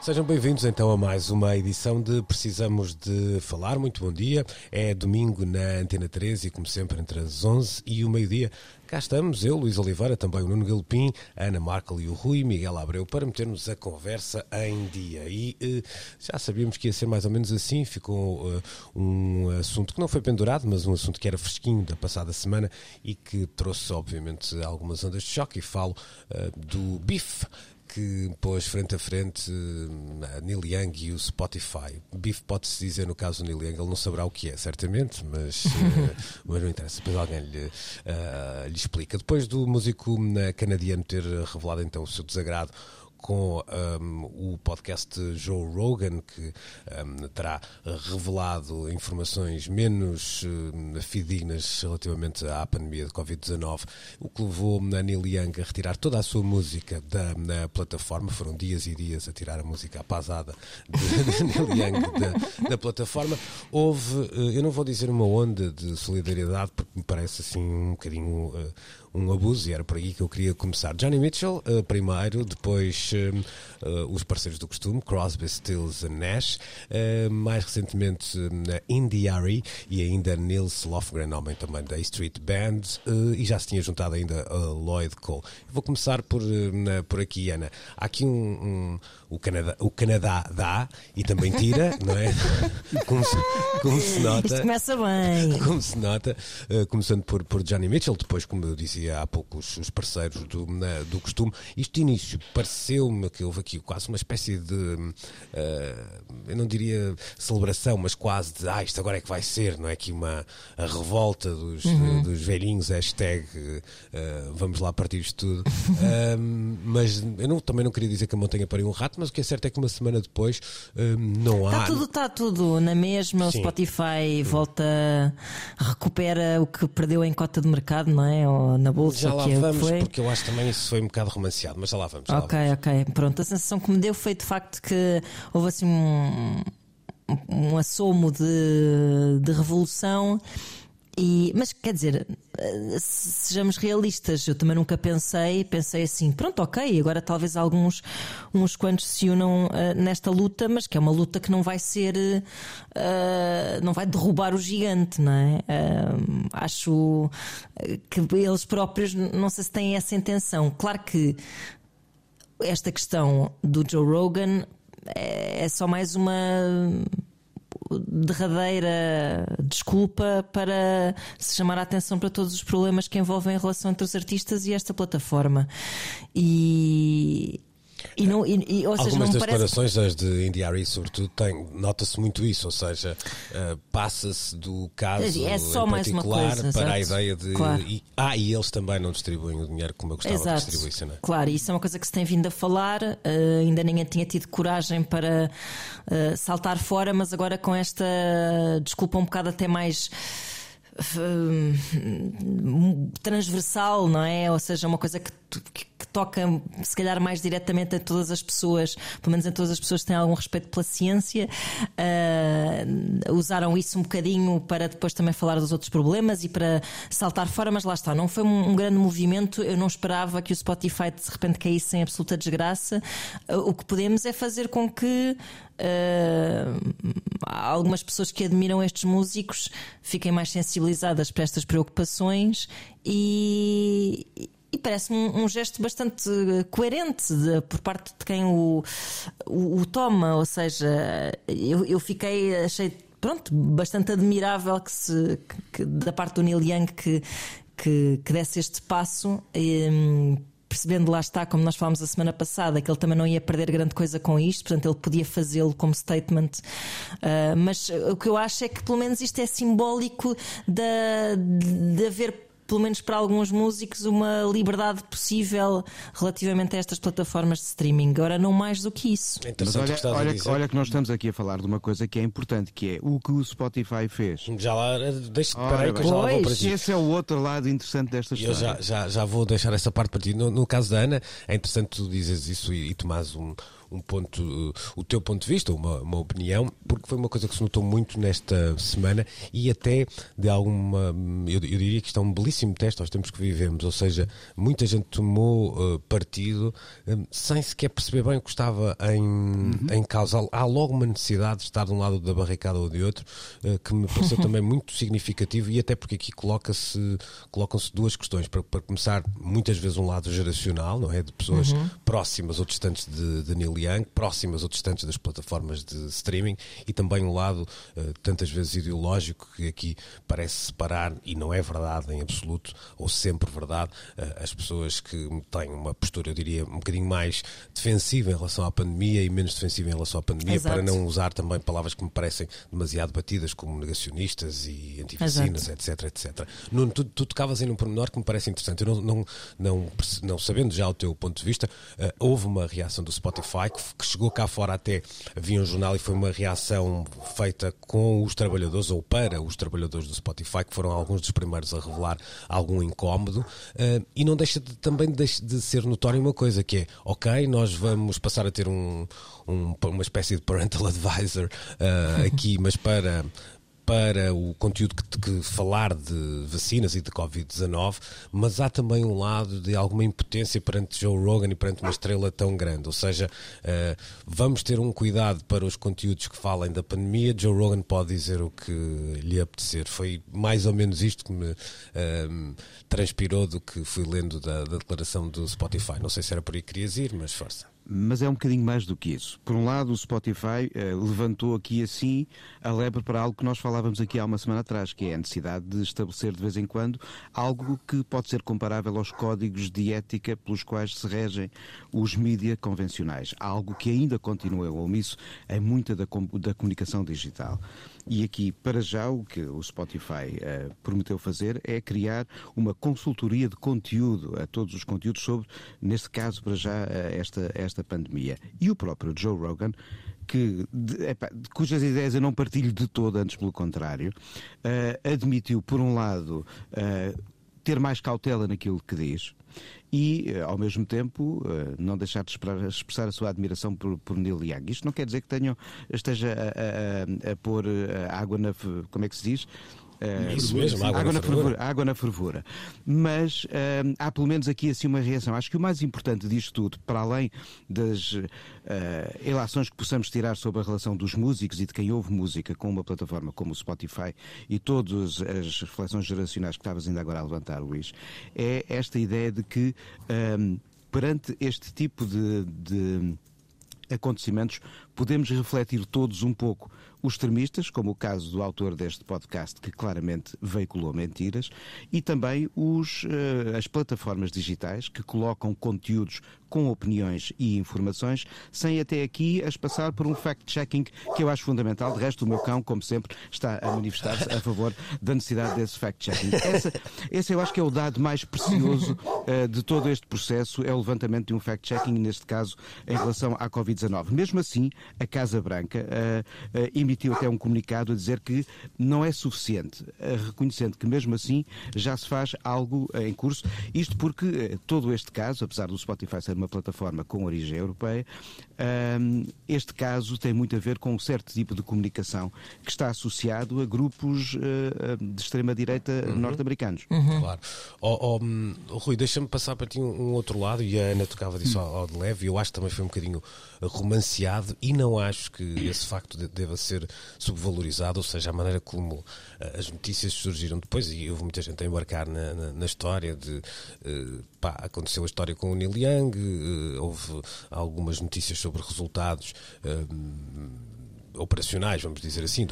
Sejam bem-vindos então a mais uma edição de Precisamos de Falar. Muito bom dia. É domingo na Antena 13 e, como sempre, entre as 11 e o meio-dia. Cá estamos, eu, Luís Oliveira, também o Nuno Galopim, a Ana Markel e o Rui Miguel Abreu para metermos a conversa em dia. E eh, já sabíamos que ia ser mais ou menos assim. Ficou eh, um assunto que não foi pendurado, mas um assunto que era fresquinho da passada semana e que trouxe, obviamente, algumas ondas de choque. E falo eh, do bife que pôs frente a frente uh, a Neil Young e o Spotify. Biff pode-se dizer no caso do Neil Young, ele não saberá o que é, certamente, mas, uh, mas não interessa, depois alguém lhe, uh, lhe explica. Depois do músico canadiano ter revelado então o seu desagrado com um, o podcast Joe Rogan, que um, terá revelado informações menos fidedignas relativamente à pandemia de Covid-19, o que levou a Neil Young a retirar toda a sua música da, plataforma. Foram dias e dias a tirar a música apazada de, Neil Young da, da plataforma. Houve, uh, eu não vou dizer uma onda de solidariedade, porque me parece assim um bocadinho. Uh, um abuso e era por aí que eu queria começar. Johnny Mitchell, uh, primeiro, depois uh, os parceiros do costume, Crosby, Stills Nash, mais recentemente na India.Arie e ainda Nils Lofgren, homem também da Street Band, e já se tinha juntado ainda a Lloyd Cole. vou começar por, por aqui, Ana. Há aqui um, um o Canadá, o Canadá dá e também tira, não é? Como se, como se nota. Isto começa bem. Como se nota, uh, começando por, por Johnny Mitchell, depois, como eu há pouco, os, os parceiros do, na, do costume. Isto de início pareceu-me que houve aqui quase uma espécie de, uh, eu não diria celebração, mas quase de, ah, isto agora é que vai ser, não é? Aqui uma a revolta dos, uhum. dos velhinhos, hashtag, uh, vamos lá partir isto tudo. mas eu não, também não queria dizer que a montanha pariu um rato, mas o que é certo é que uma semana depois um, não há. Está tudo, está tudo na mesma. O Spotify volta, recupera o que perdeu em cota de mercado, não é? Ou na bolsa. Já lá que vamos, foi. porque eu acho também isso foi um bocado romanceado, mas já lá vamos. Já ok, lá vamos. ok. Pronto, a sensação que me deu foi de facto que houve assim um, um assomo de, de revolução e, mas quer dizer, eh, sejamos realistas, eu também nunca pensei, pensei assim, pronto, ok, agora talvez alguns uns quantos se unam uh, nesta luta, mas que é uma luta que não vai ser, uh, não vai derrubar o gigante, não é? Uh, acho que eles próprios não sei se têm essa intenção. Claro que esta questão do Joe Rogan é, é só mais uma derradeira desculpa para se chamar a atenção para todos os problemas que envolvem a relação entre os artistas e esta plataforma. E e não, e, e, ou seja, Algumas das parece... declarações, as de Indiari, sobretudo, nota-se muito isso, ou seja, uh, passa-se do caso é só mais uma coisa, para a exato. ideia de. Claro. E, ah, e eles também não distribuem o dinheiro como eu gostava Exato. que distribuíssem, não é? Claro, isso é uma coisa que se tem vindo a falar, uh, ainda ninguém tinha tido coragem para uh, saltar fora, mas agora com esta desculpa um bocado até mais transversal, não é? Ou seja, uma coisa que, que, toca se calhar mais diretamente a todas as pessoas, pelo menos a todas as pessoas que têm algum respeito pela ciência, uh, usaram isso um bocadinho para depois também falar dos outros problemas e para saltar fora, mas lá está, não foi um, um grande movimento, eu não esperava que o Spotify de repente caísse em absoluta desgraça. Uh, o que podemos é fazer com que uh, algumas pessoas que admiram estes músicos fiquem mais sensibilizadas para estas preocupações e, e parece-me um, um, gesto bastante coerente de, por parte de quem o, o, o toma, ou seja, eu, eu fiquei, achei pronto, bastante admirável que se, que, da parte do Neil Young que, que, que desse este passo. E, percebendo lá está, como nós falámos a semana passada, que ele também não ia perder grande coisa com isto, portanto ele podia fazê-lo como statement. Uh, mas o que eu acho é que pelo menos isto é simbólico de, de haver pelo menos para alguns músicos, uma liberdade possível relativamente a estas plataformas de streaming. Agora, não mais do que isso. É Mas olha, olha, olha, que nós estamos aqui a falar de uma coisa que é importante, que é o que o Spotify fez. Já lá, deixa, peraí, que eu já lá vou para ti. Esse é o outro lado interessante desta história. Eu já, já, já vou deixar essa parte para ti. No, no caso da Ana, é interessante tu dizes isso e, e tomas um um ponto, o teu ponto de vista, uma, uma opinião, porque foi uma coisa que se notou muito nesta semana e até de alguma, eu, eu diria que isto é um belíssimo teste aos tempos que vivemos, ou seja, muita gente tomou uh, partido um, sem sequer perceber bem o que estava em, uhum. em causa. Há logo uma necessidade de estar de um lado da barricada ou de outro, uh, que me pareceu também muito significativo e até porque aqui coloca-se colocam-se duas questões. Para, para, começar, muitas vezes um lado geracional, não é? De pessoas uhum. próximas ou distantes de, de Neil Young, próximas ou distantes das plataformas de streaming e também um lado uh, tantas vezes ideológico que aqui parece separar, e não é verdade em absoluto, ou sempre verdade, uh, as pessoas que têm uma postura, eu diria, um bocadinho mais defensiva em relação à pandemia e menos defensiva em relação à pandemia, Exato. para não usar também palavras que me parecem demasiado batidas, como negacionistas e antivacinas, etc, etc. Nuno, tu, tu tocavas em um pormenor que me parece interessante. Eu não, não, não, não sabendo já o teu ponto de vista, uh, houve uma reação do Spotify que, chegou cá fora até havia um jornal e foi uma reação feita com os trabalhadores ou para os trabalhadores do Spotify, que foram alguns dos primeiros a revelar algum incómodo. Uh, e não deixa de, também de, de ser notório uma coisa, que é, ok, nós vamos passar a ter um, um uma espécie de parental advisor uh, aqui, mas para para o conteúdo que, que, falar de vacinas e de Covid-19, mas há também um lado de alguma impotência perante Joe Rogan e perante uma estrela tão grande. Ou seja, uh, vamos ter um cuidado para os conteúdos que falem da pandemia. Joe Rogan pode dizer o que lhe apetecer. Foi mais ou menos isto que me uh, transpirou do que fui lendo da, da declaração do Spotify. Não sei se era por aí que querias ir, mas força. Mas é um bocadinho mais do que isso. Por um lado, o Spotify uh, levantou aqui assim a lebre para algo que nós falávamos aqui há uma semana atrás, que é a necessidade de estabelecer de vez em quando algo que pode ser comparável aos códigos de ética pelos quais se regem os mídias convencionais. Algo que ainda continua omisso em muita da, da comunicação digital. E aqui, para já, o que o Spotify uh, prometeu fazer é criar uma consultoria de conteúdo a todos os conteúdos sobre, neste caso, para já, uh, esta, esta pandemia. E o próprio Joe Rogan que, de, epa, cujas ideias eu não partilho de todo, antes pelo contrário, uh, admitiu, por um lado, uh, ter mais cautela naquilo que diz e, ao mesmo tempo, não deixar de expressar a sua admiração por, por Neil Young. Isto não quer dizer que tenham, esteja a, a, a pôr água na. Como é que se diz? Uh, Isso mesmo, água, água na, fervura. fervura. Água na fervura. Mas uh, há pelo menos aqui assim uma reação. Acho que o mais importante disto tudo, para além das uh, relações que possamos tirar sobre a relação dos músicos e de quem ouve música com uma plataforma como o Spotify e todas as reflexões geracionais que estavas ainda agora a levantar, Luís, é esta ideia de que um, perante este tipo de, de acontecimentos, podemos refletir todos um pouco os extremistas, como o caso do autor deste podcast, que claramente veiculou mentiras, e também os, uh, as plataformas digitais que colocam conteúdos com opiniões e informações, sem até aqui as passar por um fact-checking que eu acho fundamental. De resto, o meu cão, como sempre, está a manifestar-se a favor da necessidade desse fact-checking. Esse eu acho que é o dado mais precioso uh, de todo este processo, é o levantamento de um fact-checking, neste caso, em relação à Covid-19. Mesmo assim, a Casa Branca uh, uh, emitiu até um comunicado a dizer que não é suficiente, reconhecendo que mesmo assim já se faz algo em curso. Isto porque todo este caso, apesar do Spotify ser uma plataforma com origem europeia, este caso tem muito a ver com um certo tipo de comunicação que está associado a grupos uh, de extrema-direita uhum. norte-americanos. Uhum. Claro. Oh, oh, Rui, deixa-me passar para ti um, um, outro lado, e a Ana tocava disso uhum. ao, ao, de leve, e eu acho que também foi um bocadinho romanceado, e não acho que esse facto de, deva ser subvalorizado, ou seja, a maneira como uh, as notícias surgiram depois, e houve muita gente a embarcar na, na, na história de uh, pá, aconteceu a história com o Neil Young, uh, houve algumas notícias sobre resultados uh, operacionais, vamos dizer assim,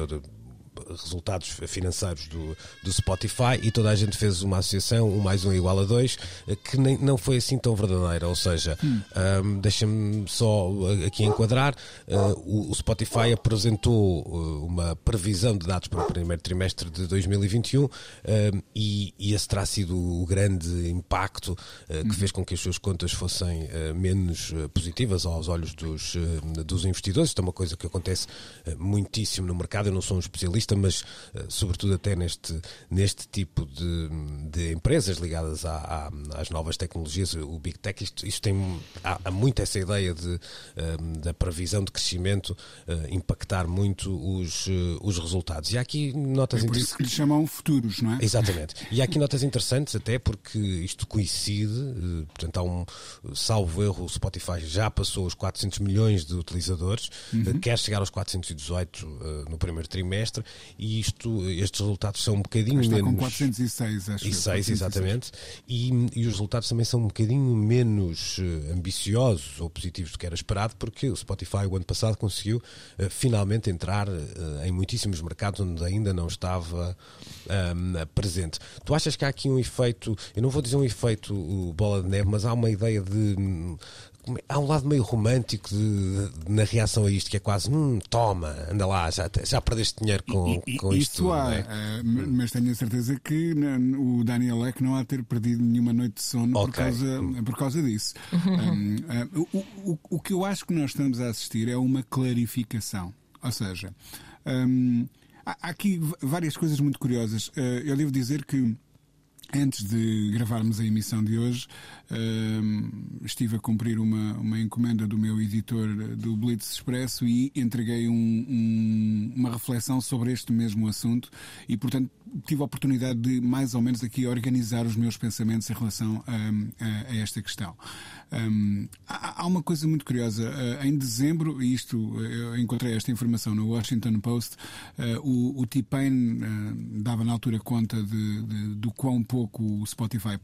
resultados financeiros do, do Spotify e toda a gente fez uma associação, um mais um igual a dois, que nem, não foi assim tão verdadeira. Ou seja, hum. um, deixa-me só aqui enquadrar: uh, o, Spotify apresentou uh, uma previsão de dados para o primeiro trimestre de 2021 uh, e, e esse terá sido o grande impacto uh, que hum. fez com que as suas contas fossem menos positivas aos olhos dos, dos investidores. Isto é uma coisa que acontece muitíssimo no mercado. Eu não sou um especialista, mas sobretudo até neste, neste tipo de, de empresas ligadas à, à, às novas tecnologias, o Big Tech, isto, isto tem há, há muito essa ideia de, da previsão de crescimento impactar muito os, os resultados. E há aqui notas... É por isso que lhe chamam futuros, não é? Exatamente. E há aqui notas interessantes até porque isto coincide, portanto há um, salvo erro, o Spotify já passou os 400 milhões de utilizadores, uhum. quer chegar aos 418 uh, no primeiro trimestre e isto, estes resultados são um bocadinho Está menos... com 406, acho. E 6, exatamente. E, e, os resultados também são um bocadinho menos uh, ambiciosos ou positivos do que era esperado porque o Spotify o ano passado conseguiu uh, finalmente entrar em muitíssimos mercados onde ainda não estava um, presente. Tu achas que há aqui um efeito, eu não vou dizer um efeito bola de neve, mas há uma ideia de há um lado meio romântico de, de, na reação a isto, que é quase, hum, toma, anda lá, já, já perdeste dinheiro com, e, com isto. Isso há, é? uh, mas tenho a certeza que o Daniel Eck não há ter perdido nenhuma noite de sono okay. por, causa, por causa disso. um, uh, o, o, o que eu acho que nós estamos a assistir é uma clarificação. Ou seja, um, há aqui várias coisas muito curiosas. Uh, eu devo dizer que Antes de gravarmos a emissão de hoje, uh, estive a cumprir uma, uma encomenda do meu editor do Blitz Expresso e entreguei um, um, uma reflexão sobre este mesmo assunto e, portanto, tive a oportunidade de, mais ou menos, aqui organizar os meus pensamentos em relação a, a, a esta questão. Um, há, há, uma coisa muito curiosa. Uh, em dezembro, isto eu encontrei esta informação no Washington Post, uh, o, o T-Pain dava na altura conta de, de, do quão o Spotify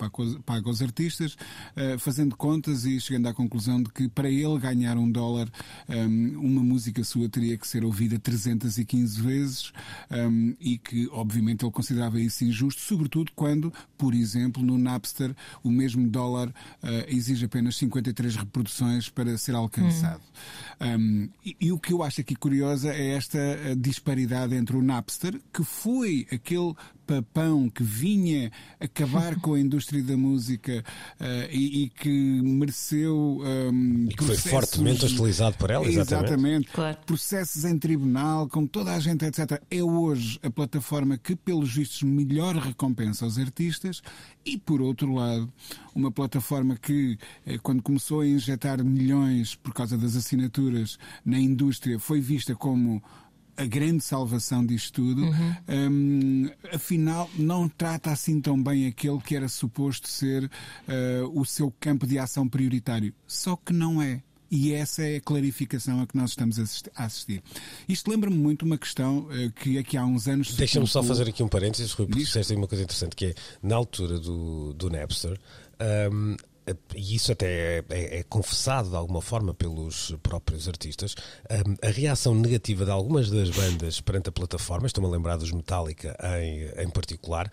paga, aos artistas, fazendo contas e chegando à conclusão de que para ele ganhar um dólar, um, uma música sua teria que ser ouvida 315 vezes um, e que, obviamente, ele considerava isso injusto, sobretudo quando, por exemplo, no Napster, o mesmo dólar exige apenas apenas 53 reproduções para ser alcançado. Hum. Um, e, e, o que eu acho aqui curiosa é esta disparidade entre o Napster, que foi aquele papão que vinha acabar com a indústria da música uh, e, e, que mereceu. Um, e que foi fortemente hostilizado por ela, exatamente. exatamente claro. Processos em tribunal, com toda a gente, etc. É hoje a plataforma que, pelos vistos, melhor recompensa os artistas e, por outro lado, uma plataforma que, eh, quando começou a injetar milhões por causa das assinaturas na indústria, foi vista como a grande salvação disto tudo, uhum. um, afinal não trata assim tão bem aquele que era suposto ser uh, o seu campo de ação prioritário. Só que não é. E essa é a clarificação a que nós estamos a assistir. Isto lembra-me muito uma questão uh, que aqui há uns anos. Deixa-me só fazer aqui um parênteses, Rui, porque disseste uma coisa interessante que é na altura do, do Napster. Um, e isso até é, é, é, confessado de alguma forma pelos próprios artistas, a, a, reação negativa de algumas das bandas perante a plataforma, estou-me a lembrar dos Metallica em, em particular,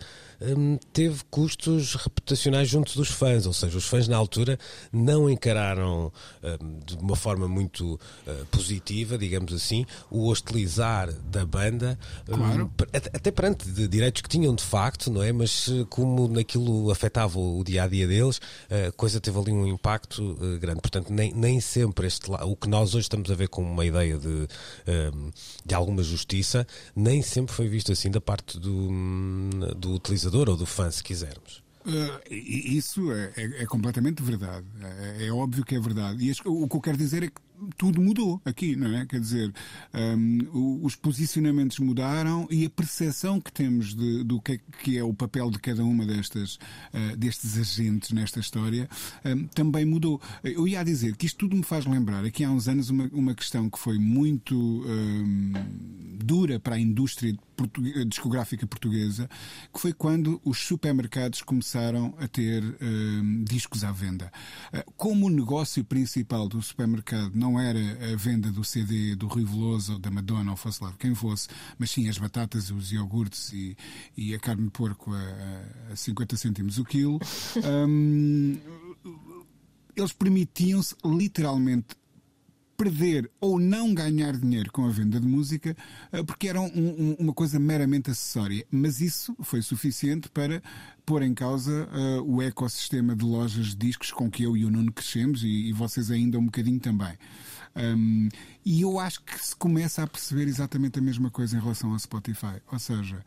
um, teve custos reputacionais junto dos fãs, ou seja, os fãs na altura não encararam um, de uma forma muito uh, positiva, digamos assim, o hostilizar da banda, claro. até perante de direitos que tinham de facto, não é? Mas eh, como naquilo afetava o dia a dia deles, a coisa teve ali um impacto uh, grande. Portanto, nem, nem sempre este o que nós hoje estamos a ver como uma ideia de, de alguma justiça, nem sempre foi visto assim da parte do, hum, do utilizador ou do fã, se quisermos. Uh, isso é, é, é, completamente verdade. É, é, óbvio que é verdade. E o que eu quero dizer é que tudo mudou aqui, não é? Quer dizer, um, os posicionamentos mudaram e a percepção que temos de, do que é, que é o papel de cada uma destas, uh, destes agentes nesta história um, também mudou. Eu ia dizer que isto tudo me faz lembrar, aqui há uns anos, uma, uma questão que foi muito um, dura para a indústria discográfica portuguesa, que foi quando os supermercados começaram a ter uh, discos à venda. Uh, como o negócio principal do supermercado não era a venda do CD do Rui Veloso ou da Madonna, ou fosse lá quem fosse, mas sim as batatas, os iogurtes e, e a carne de porco a, a 50 cêntimos o quilo, um, eles permitiam-se literalmente perder ou não ganhar dinheiro com a venda de música eh, porque era um, um, uma coisa meramente acessória. Mas isso foi suficiente para pôr em causa uh, o ecossistema de lojas de discos com que eu e o Nuno crescemos e, e vocês ainda um bocadinho também. Um, e eu acho que se começa a perceber exatamente a mesma coisa em relação ao Spotify. Ou seja,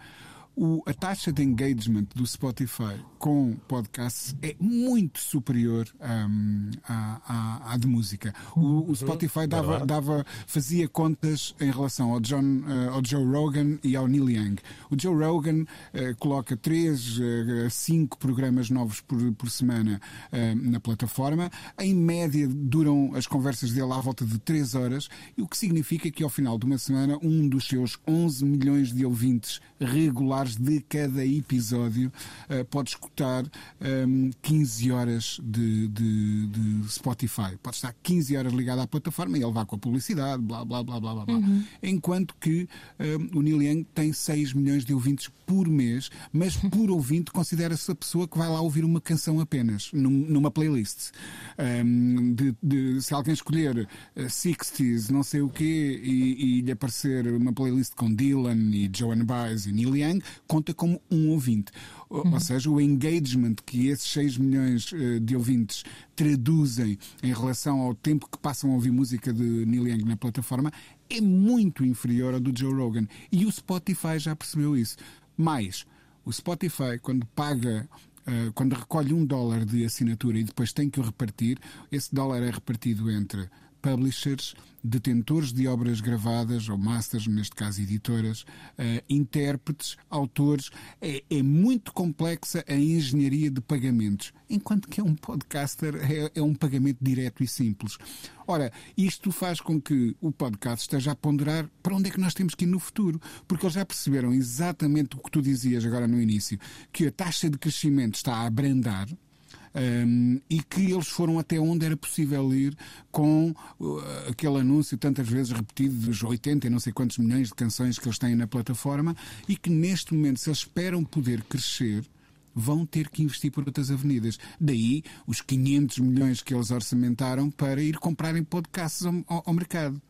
o, a taxa de engagement do Spotify com podcasts é muito superior um, à, à, à, de música. O, o uhum. Spotify dava, dava, fazia contas em relação ao, John, uh, ao Joe Rogan e ao Neil Young. O Joe Rogan uh, coloca 3 a uh, 5 programas novos por, por semana uh, na plataforma. Em média, duram as conversas dele à volta de 3 horas, o que significa que ao final de uma semana, um dos seus 11 milhões de ouvintes regulares de cada episódio, uh, pode escutar um, ehm, 15 horas de, de, de, Spotify. Pode estar 15 horas ligado à plataforma e ele vai com a publicidade, blá blá blá blá blá. Uhum. Enquanto que um, ehm, o Neil Young tem 6 milhões de ouvintes por mês, mas por ouvinte considera-se a pessoa que vai lá ouvir uma canção apenas, num, numa playlist. Um, ehm, de, de, se alguém escolher uh, 60s, não sei o quê, e, e lhe aparecer uma playlist com Dylan e Joan Baez e Neil Young, conta como um ouvinte. Uhum. Ou seja, o engagement que esses 6 milhões eh, de ouvintes traduzem em relação ao tempo que passam a ouvir música de Neil Young na plataforma é muito inferior ao do Joe Rogan. E o Spotify já percebeu isso. Mais, o Spotify, quando paga Uh, quando recolhe um dólar de assinatura e depois tem que o repartir, esse dólar é repartido entre publishers, detentores de obras gravadas, ou masters, neste caso editoras, uh, intérpretes, autores. É, é, muito complexa a engenharia de pagamentos, enquanto que é um podcaster é, é, um pagamento direto e simples. Ora, isto faz com que o podcast esteja a ponderar para onde é que nós temos que ir no futuro, porque eles já perceberam exatamente o que tu dizias agora no início, que a taxa de crescimento está a abrandar, um, e que eles foram até onde era possível ir com uh, aquele anúncio tantas vezes repetido dos 80 e não sei quantos milhões de canções que eles têm na plataforma e que neste momento, se eles esperam poder crescer, vão ter que investir por outras avenidas. Daí os 500 milhões que eles orçamentaram para ir comprarem podcasts ao, ao mercado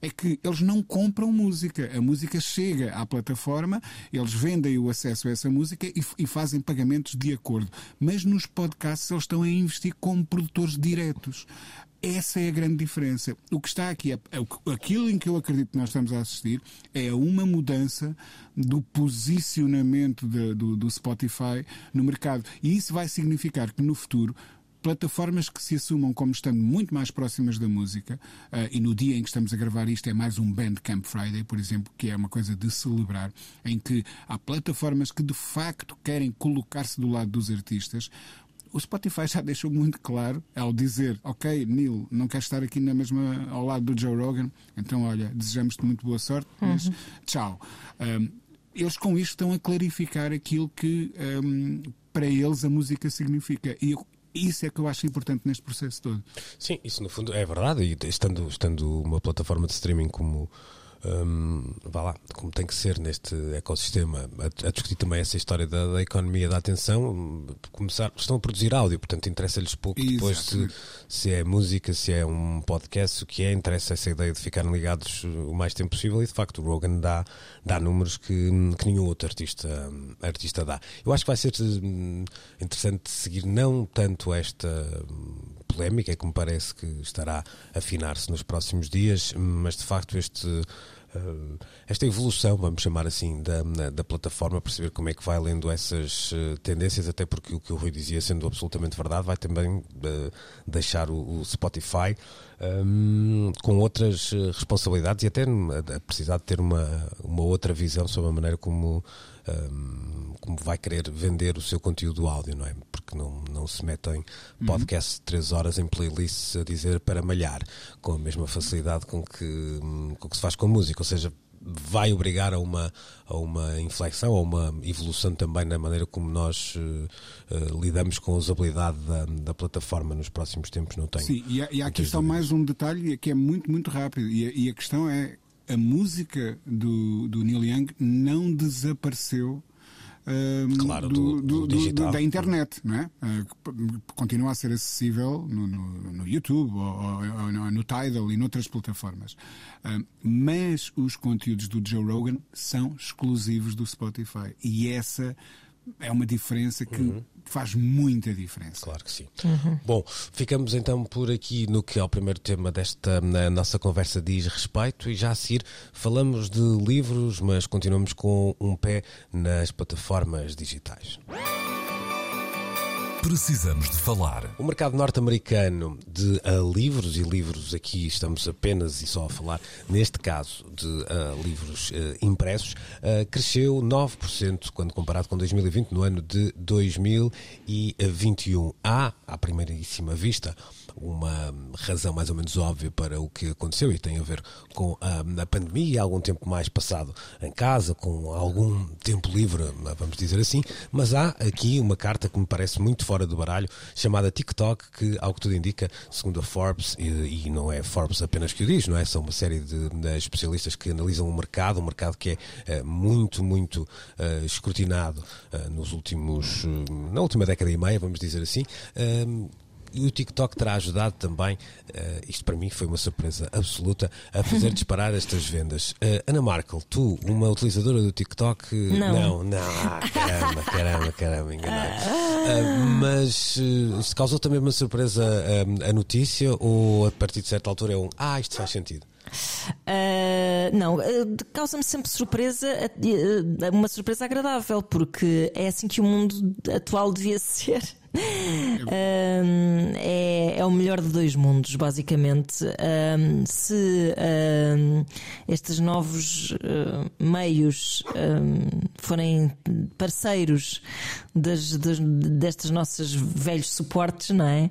é que eles não compram música. A música chega à plataforma, eles vendem o acesso a essa música e, e, fazem pagamentos de acordo. Mas nos podcasts eles estão a investir como produtores diretos. Essa é a grande diferença. O que está aqui, é, é, aquilo em que eu acredito que nós estamos a assistir, é uma mudança do posicionamento de, do, do Spotify no mercado. E isso vai significar que no futuro plataformas que se assumam como estando muito mais próximas da música, uh, e no dia em que estamos a gravar isto é mais um Bandcamp Friday, por exemplo, que é uma coisa de celebrar, em que há plataformas que de facto querem colocar-se do lado dos artistas. O Spotify já deixou muito claro ao dizer: Ok, Neil, não queres estar aqui na mesma ao lado do Joe Rogan, então olha, desejamos-te muito boa sorte, mas uhum. tchau. Um, eles com isto estão a clarificar aquilo que um, para eles a música significa. E eu, isso é que eu acho importante neste processo todo. Sim, isso no fundo é verdade. E estando, estando uma plataforma de streaming como um, vá lá, como tem que ser neste ecossistema, a, a discutir também essa história da, da, economia da atenção, começar, estão a produzir áudio, portanto interessa-lhes pouco depois se, se é música, se é um podcast, o que é, interessa essa ideia de ficarem ligados o mais tempo possível e de facto o Rogan dá, dá números que, que nenhum outro artista, artista dá. Eu acho que vai ser hum, interessante seguir não tanto esta polémica, que me parece que estará a afinar-se nos próximos dias, mas de facto este eh, esta evolução, vamos chamar assim, da, da plataforma, perceber como é que vai lendo essas uh, tendências, até porque o que o Rui dizia, sendo absolutamente verdade, vai também uh, deixar o, Spotify um, com outras responsabilidades e até a, a precisar de ter uma, uma outra visão sobre a maneira como um, como vai querer vender o seu conteúdo áudio, não é? Porque não, não se metem podcasts de 3 horas em playlists a dizer para malhar, com a mesma facilidade com que, com que se faz com música. Ou seja, vai obrigar a uma, a uma inflexão, a uma evolução também na maneira como nós uh, lidamos com a usabilidade da, da, plataforma nos próximos tempos, não tenho. Sim, e, há, e há aqui só mais um detalhe que é muito, muito rápido, e a, e a questão é a música do, do Neil Young não desapareceu claro, do, do, do, da internet, não é? Uh, continua a ser acessível no, no, no YouTube ou, ou, ou, no Tidal e noutras plataformas. Uh, mas os conteúdos do Joe Rogan são exclusivos do Spotify. E essa é uma diferença que uhum. faz muita diferença. Claro que sim. Uhum. Bom, ficamos então por aqui no que é o primeiro tema desta nossa conversa diz respeito e já a seguir falamos de livros, mas continuamos com um pé nas plataformas digitais. Precisamos de falar. O mercado norte-americano de uh, livros, e livros aqui estamos apenas e só a falar, neste caso, de uh, livros uh, impressos, cresceu 9% quando comparado com 2020, no ano de 2021. Há, à primeiríssima vista, uma razão mais ou menos óbvia para o que aconteceu e tem a ver com a, a pandemia, algum tempo mais passado em casa, com algum tempo livre, vamos dizer assim, mas há aqui uma carta que me parece muito fora do baralho, chamada TikTok, que, ao que tudo indica, segundo a Forbes, e, e não é Forbes apenas que o diz, não é? São uma série de, de especialistas que analisam o mercado, um mercado que é uh, muito, muito uh, escrutinado uh, nos últimos, na última década e meia, vamos dizer assim e o TikTok terá ajudado também, uh, isto para mim foi uma surpresa absoluta, a fazer disparar estas vendas. Uh, Ana Markel, tu, uma utilizadora do TikTok? Não, não, não ah, caramba, caramba, caramba, enganado. Uh, mas uh, causou também uma surpresa a notícia ou a partir de certa altura é um ah, isto faz sentido? Uh, não, uh, causa-me sempre surpresa, uh, uma surpresa agradável, porque é assim que o mundo atual devia ser um, é, é, o melhor de dois mundos, basicamente. Um, se um, estes novos uh, meios forem parceiros das, das, destes nossos velhos suportes, não é?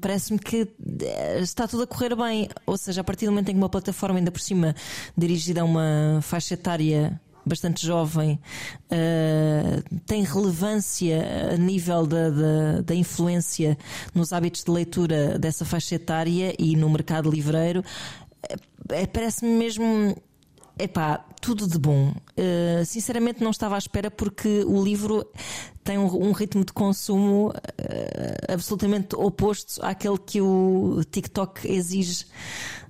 Parece-me que eh, está tudo a correr bem. Ou seja, a partir do momento em que uma plataforma, ainda por cima, dirigida a uma faixa etária bastante jovem, uh, tem relevância a nível da, da, da, influência nos hábitos de leitura dessa faixa etária e no mercado livreiro, é, parece-me mesmo. Epá, tudo de bom. Uh, sinceramente não estava à espera porque o livro tem um, um ritmo de consumo uh, absolutamente oposto àquele que o TikTok exige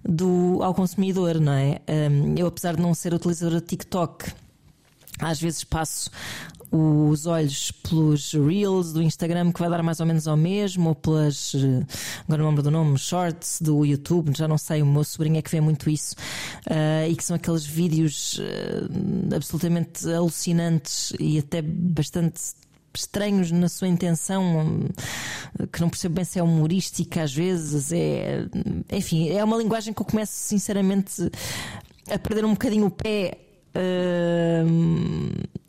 do, ao consumidor, não é? Eu, apesar de não ser utilizadora de TikTok, às vezes passo os olhos pelos Reels do Instagram, que vai dar mais ou menos ao mesmo, ou pelas, eh, agora não lembro do nome, Shorts do YouTube, já não sei, o meu sobrinho é que vê muito isso, uh, e que são aqueles vídeos uh, absolutamente alucinantes e até bastante estranhos na sua intenção, que não percebo bem se é humorística às vezes, é, enfim, é uma linguagem que eu começo sinceramente a perder um bocadinho o pé.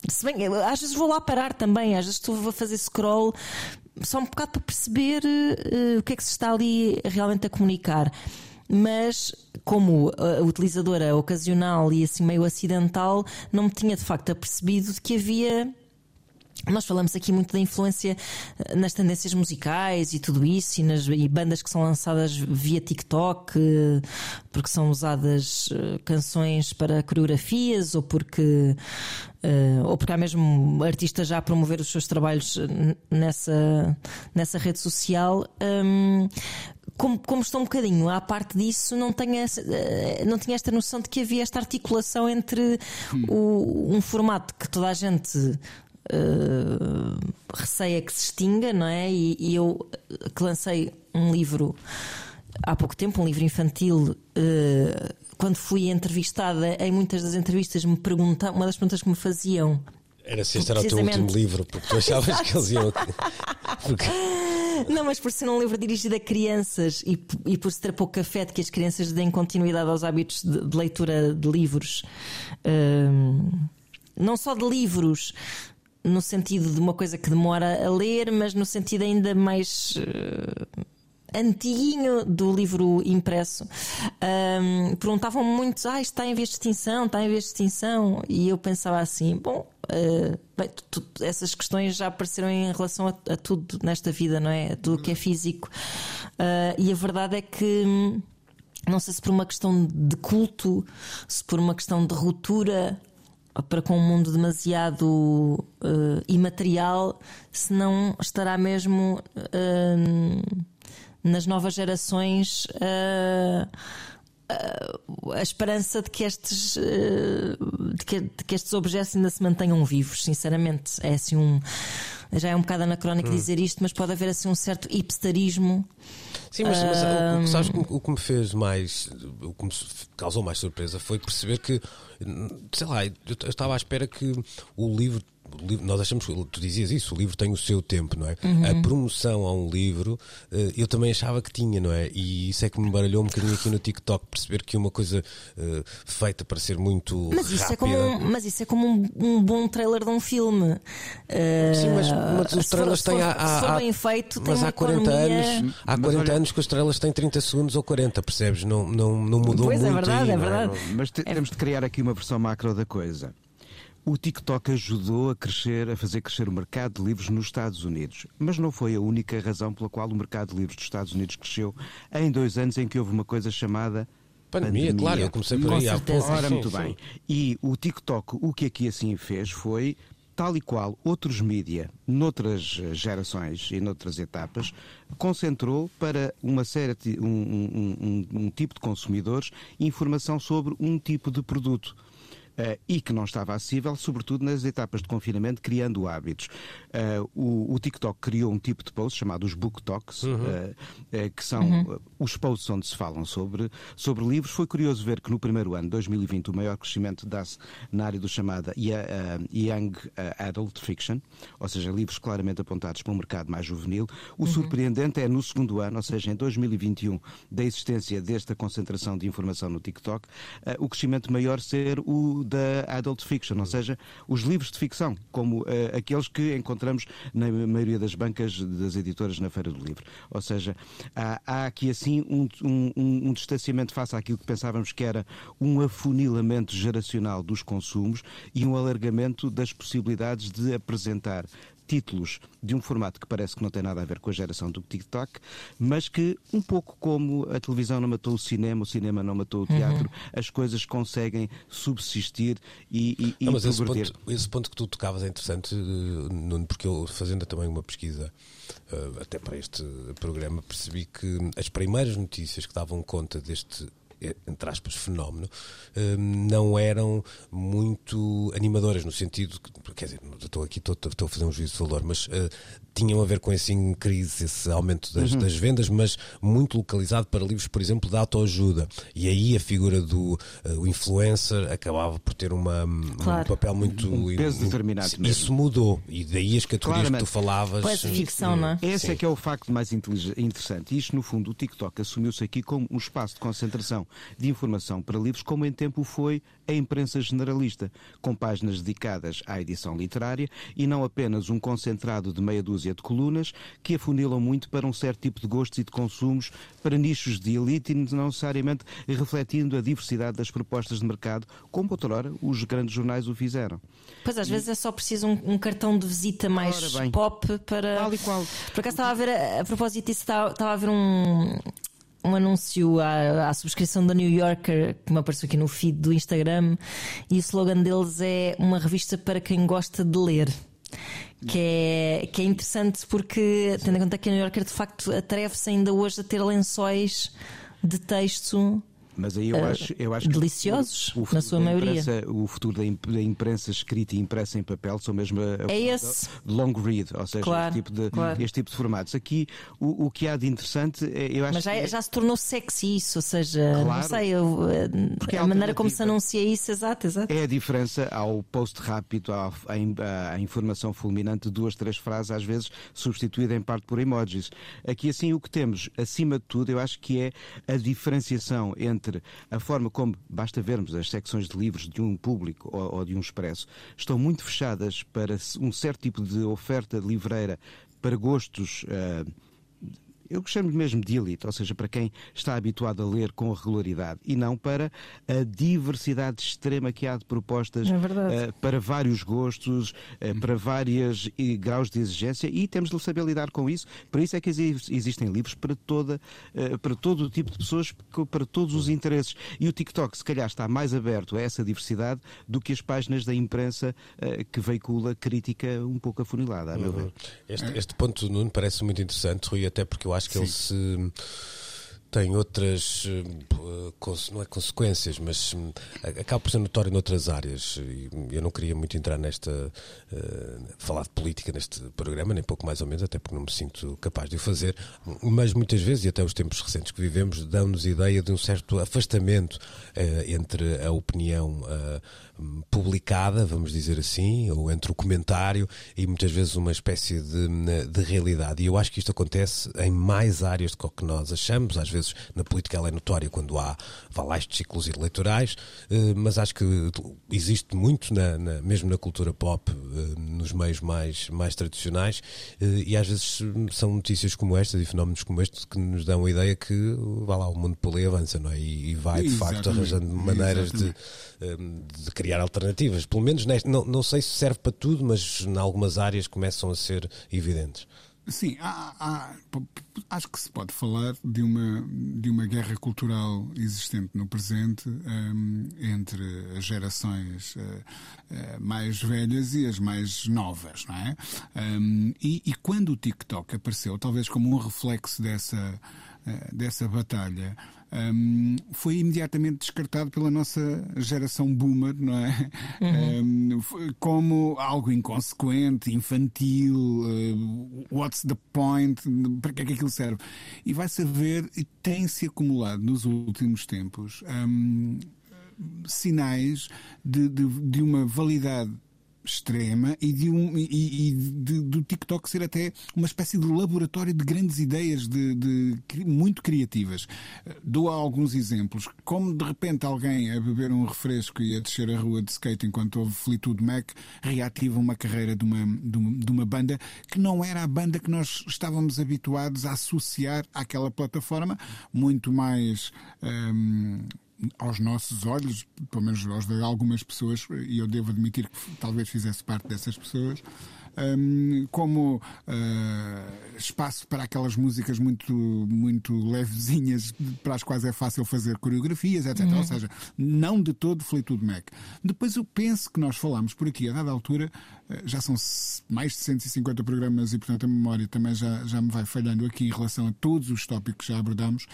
Se bem, às vezes vou lá parar também, às vezes estou a fazer scroll só um bocado para perceber uh, o que é que se está ali realmente a comunicar. Mas como uh, utilizadora ocasional e assim meio acidental, não me tinha de facto apercebido de que havia nós falamos aqui muito da influência eh, nas tendências musicais e tudo isso, e, nas, e bandas que são lançadas via TikTok, eh, porque são usadas eh, canções para coreografias, ou porque, ou porque há mesmo artistas já a promover os seus trabalhos nessa, nessa rede social. Como, como, estou um bocadinho à parte disso, não, tenho não tinha esta noção de que havia esta articulação entre o, um formato que toda a gente uh, receia que se extinga, não é? E, e, eu que lancei um livro há pouco tempo, um livro infantil. Uh, quando fui entrevistada, em muitas das entrevistas me perguntam, uma das perguntas que me faziam era se este era o teu último livro, porque tu achavas que eles iam. Porque... Não, mas por ser um livro dirigido a crianças e, e por se ter pouco de que as crianças deem continuidade aos hábitos de, de leitura de livros, um, não só de livros, no sentido de uma coisa que demora a ler, mas no sentido ainda mais. Uh, antiguinho do livro impresso, um, perguntavam muito: ah, isto está em vez de extinção, está em vez de extinção. E eu pensava assim: bom, uh, bem, tu, tu, essas questões já apareceram em relação a, a, tudo nesta vida, não é? A tudo que é físico. Uh, e a verdade é que. Não sei se por uma questão de culto, se por uma questão de ruptura para com um mundo demasiado uh, imaterial, se não estará mesmo uh, nas novas gerações uh, a esperança de que estes de que, de que, estes objetos ainda se mantenham vivos, sinceramente. É assim um. Já é um bocado anacrónico hum. dizer isto, mas pode haver assim um certo hipsterismo. Sim, mas, mas o, sabes, o que me fez mais. O que me causou mais surpresa foi perceber que sei lá, eu estava à espera que o livro nós achamos, tu dizias isso, o livro tem o seu tempo, não é? Uhum. A promoção a um livro, eh, eu também achava que tinha, não é? E isso é que me baralhou um bocadinho aqui no TikTok, perceber que uma coisa uh, feita para ser muito. Mas isso rápida... é como, um, mas isso é como um, um, bom trailer de um filme. Uh, Sim, mas, mas os trailers têm. Há, há, bem feito, tem mas há 40 economia... anos, há 40 olha... anos que os trailers têm 30 segundos ou 40, percebes? Não, não, não mudou pois é muito. Pois é verdade, aí, é verdade. É? Mas é temos de criar aqui uma versão macro da coisa. O TikTok ajudou a crescer, a fazer crescer o mercado de livros nos Estados Unidos, mas não foi a única razão pela qual o mercado de livros dos Estados Unidos cresceu em dois anos em que houve uma coisa chamada Pandemia, pandemia. claro, eu comecei por aí pouco. Ora, muito bem. E o TikTok, o que aqui assim fez foi, tal e qual outros mídia, noutras gerações e noutras etapas, concentrou para uma série, um, um, um, um tipo de consumidores informação sobre um tipo de produto. Uh, e que não estava acessível, sobretudo nas etapas de confinamento, criando hábitos. Uh, o, o, TikTok criou um tipo de post chamado os Book Talks, uhum. uh, que são uhum. os posts onde se falam sobre, sobre livros. Foi curioso ver que no primeiro ano, 2020, o maior crescimento dá-se na área do chamada Young Adult Fiction, ou seja, livros claramente apontados para um mercado mais juvenil. O uhum. surpreendente é no segundo ano, ou seja, em 2021, da existência desta concentração de informação no TikTok, o crescimento maior ser o da adult fiction, ou seja, os livros de ficção, como uh, aqueles que encontramos na maioria das bancas das editoras na Feira do Livro. Ou seja, há, há aqui assim um, um, um, distanciamento face àquilo que pensávamos que era um afunilamento geracional dos consumos e um alargamento das possibilidades de apresentar títulos de um formato que parece que não tem nada a ver com a geração do TikTok, mas que, um pouco como a televisão não matou o cinema, o cinema não matou o teatro, uhum. as coisas conseguem subsistir e, e, não, mas esse ponto, esse ponto, que tu tocavas é interessante, eh, Nuno, porque eu, fazendo também uma pesquisa uh, até para este programa, percebi que as primeiras notícias que davam conta deste entre aspas, fenómeno, hum, não eram muito animadoras, no sentido que, quer dizer, estou aqui, estou, estou a fazer um juízo de valor, mas uh, tinham a ver com esse increase, esse aumento das, uhum. das, vendas, mas muito localizado para livros, por exemplo, de autoajuda. E aí a figura do uh, influencer acabava por ter uma, claro. um papel muito. Um peso determinado. Isso mesmo. mudou. E daí as categorias Claramente. que tu falavas. Pois, ficção, não é? Esse Sim. é que é o facto mais interessante. Isto, no fundo, o TikTok assumiu-se aqui como um espaço de concentração de informação para livros, como em tempo foi a imprensa generalista, com páginas dedicadas à edição literária e não apenas um concentrado de meia dúzia de colunas que afunilam muito para um certo tipo de gostos e de consumos para nichos de elite e não necessariamente refletindo a diversidade das propostas de mercado, como outrora os grandes jornais o fizeram. Pois às e... vezes é só preciso um, um, cartão de visita mais pop para. Tal e qual. Por acaso estava a ver, a, a propósito disso, estava, estava a ver um, um anúncio à, à, subscrição da New Yorker que me apareceu aqui no feed do Instagram e o slogan deles é uma revista para quem gosta de ler. Que é, que é interessante porque, tendo em conta que a New Yorker de facto atreve-se ainda hoje a ter lençóis de texto mas aí eu uh, acho, eu acho deliciosos, o, o na sua maioria. Imprensa, o futuro da, imprensa escrita e impressa em papel são mesmo a, é esse. long read, ou seja, claro, este, tipo de, claro. este tipo de formatos. Aqui o, o que há de interessante, é, eu acho Mas já, que... já se tornou sexy isso, ou seja, claro, não sei, eu, a, a maneira como se anuncia isso, exato, exato. É a diferença ao post rápido, à, à, à informação fulminante duas, três frases, às vezes substituída em parte por emojis. Aqui assim o que temos, acima de tudo, eu acho que é a diferenciação entre entre a forma como, basta vermos as secções de livros de um público ou, ou de um expresso, estão muito fechadas para um certo tipo de oferta livreira para gostos. Uh, eu chamo mesmo de elite, ou seja, para quem está habituado a ler com regularidade e não para a diversidade extrema que há de propostas é uh, para vários gostos, uh, para vários graus de exigência e temos de saber lidar com isso. Por isso é que existem livros para, toda, uh, para todo o tipo de pessoas, para todos os interesses. E o TikTok, se calhar, está mais aberto a essa diversidade do que as páginas da imprensa que veicula crítica um pouco afunilada, a meu ver. Este, este ponto, Nuno, parece muito interessante, Rui, até porque eu acho que Sim. ele se tem outras, eh, não é consequências, mas hum, acaba por ser notório noutras áreas. Eu não queria muito entrar nesta, eh, falar de política neste programa, nem pouco mais ou menos, até porque não me sinto capaz de o fazer, mas muitas vezes, e até os tempos recentes que vivemos, dão-nos ideia de um certo afastamento eh, entre a opinião publicada, vamos dizer assim, ou entre o comentário e muitas vezes uma espécie de, de realidade. E eu acho que isto acontece em mais áreas do que nós achamos. Às vezes na política ela é notória quando há valais de ciclos eleitorais, eh, mas acho que existe muito, na, na, mesmo na cultura pop, eh, nos meios mais, mais tradicionais, eh, e às vezes são notícias como estas e fenómenos como este que nos dão a ideia que vá lá, o mundo por ali avança, não é? E, e vai de Exatamente. facto arranjando maneiras de, de criar alternativas. Pelo menos neste, não, não sei se serve para tudo, mas em algumas áreas começam a ser evidentes. Sim, há, há, acho que se pode falar de uma, de uma guerra cultural existente no presente um, entre as gerações uh, uh, mais velhas e as mais novas, não é? Um, e, e, quando o TikTok apareceu, talvez como um reflexo dessa, dessa batalha, um, foi imediatamente descartado pela nossa geração boomer, não é? Uhum. Um, como algo inconsequente, infantil, uh, what's the point, para que é que aquilo serve? E vai-se ver, e tem-se acumulado nos últimos tempos, um, sinais de, de, de uma validade extrema e, de um, e, e de, do TikTok ser até uma espécie de laboratório de grandes ideias de, de, muito criativas. Dou alguns exemplos. Como de repente alguém a beber um refresco e a descer a rua de skate enquanto ouve Fleetwood Mac reativa uma carreira de uma, de uma, de uma banda que não era a banda que nós estávamos habituados a associar àquela plataforma, muito mais. Hum, aos nossos olhos, pelo menos aos de algumas pessoas, e eu devo admitir que talvez fizesse parte dessas pessoas, um, como uh, espaço para aquelas músicas muito, muito levezinhas para as quais é fácil fazer coreografias, etc. Uhum. Ou seja, não de todo Fleetwood Mac. Depois eu penso que nós falámos por aqui, a dada altura, uh, já são mais de 150 programas e, portanto, a memória também já, já me vai falhando aqui em relação a todos os tópicos que já abordamos,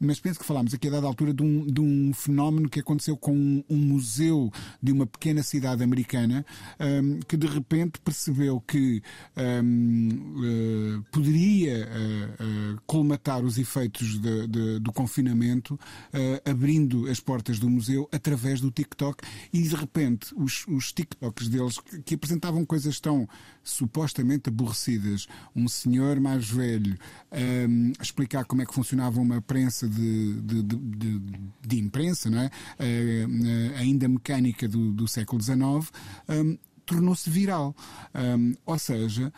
mas penso que falámos aqui a dada altura de um, de um fenómeno que aconteceu com um, um museu de uma pequena cidade americana um, que de repente percebeu que um, uh, eh, poderia uh, uh, colmatar os efeitos de, de, do confinamento abrindo as portas do museu através do TikTok. E de repente os, os TikToks deles que, que apresentavam coisas tão supostamente aborrecidas, um senhor mais velho um, explicar como é que funcionava uma prensa de, de, de, de imprensa, não é? Uh, ainda mecânica do, do século XIX, um, tornou-se viral. Um, ou seja,